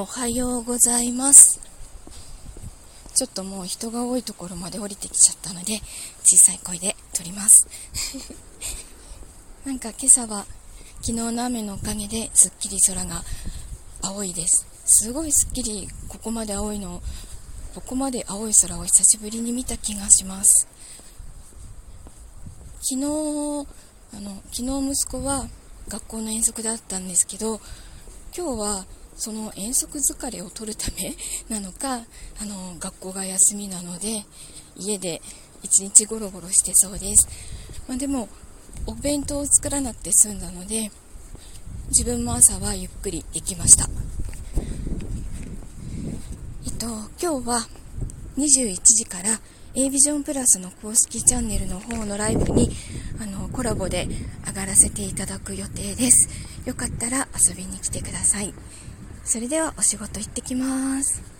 おはようございます。ちょっともう人が多いところまで降りてきちゃったので小さい声で撮ります。なんか今朝は昨日の雨のおかげですっきり空が青いです。すごいすっきりここまで青いのここまで青い空を久しぶりに見た気がします。昨日あの昨日息子は学校の遠足だったんですけど今日はその遠足疲れを取るため なのかあの学校が休みなので家で一日ゴロゴロしてそうです、まあ、でもお弁当を作らなくて済んだので自分も朝はゆっくりできました。えっと今日は21時から a ビジョンプラスの公式チャンネルの方のライブにあのコラボで上がらせていただく予定です。よかったら遊びに来てください。それではお仕事行ってきます。